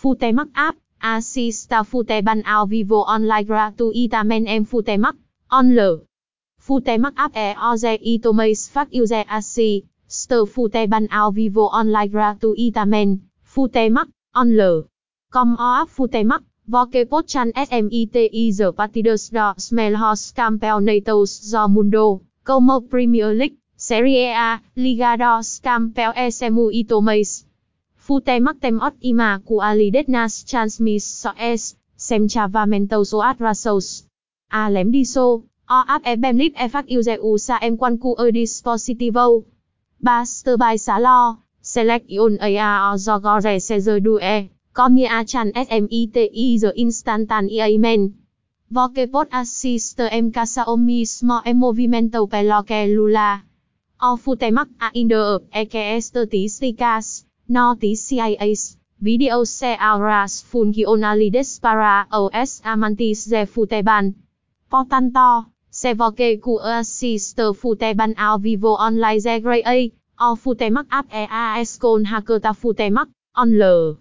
Futemak app, assista Futeban ao vivo online gratuitamente em Futemak, online. Futemak app é oze e tomeis phát assi, ster Futeban ao vivo online gratuitamente, Futemak, online. Com o app Futemak, Voke Pochan SMITI The partidus do smelhos Campeonatos do Mundo, como Premier League, Serie A, Liga dos Campeões e muito mắc tem temot ima qualidade nas transmissões, sem chavamento so lém Além disso, o ap em bem e phát user usa em qualquer dispositivo. Basta baixá-lo, selecione a jogar se due, como a chan SMITI the instantaneamente. Voque pot assist em casa o mismo em movimento pelo lula. O Futemak ainda tis que estatísticas, CIAs, Video Se auras funcionalidades para os amantes de Futeban. Portanto, se você assiste Futeban ao vivo online de Grey, A, o Futemac app é a escolha que ta on L.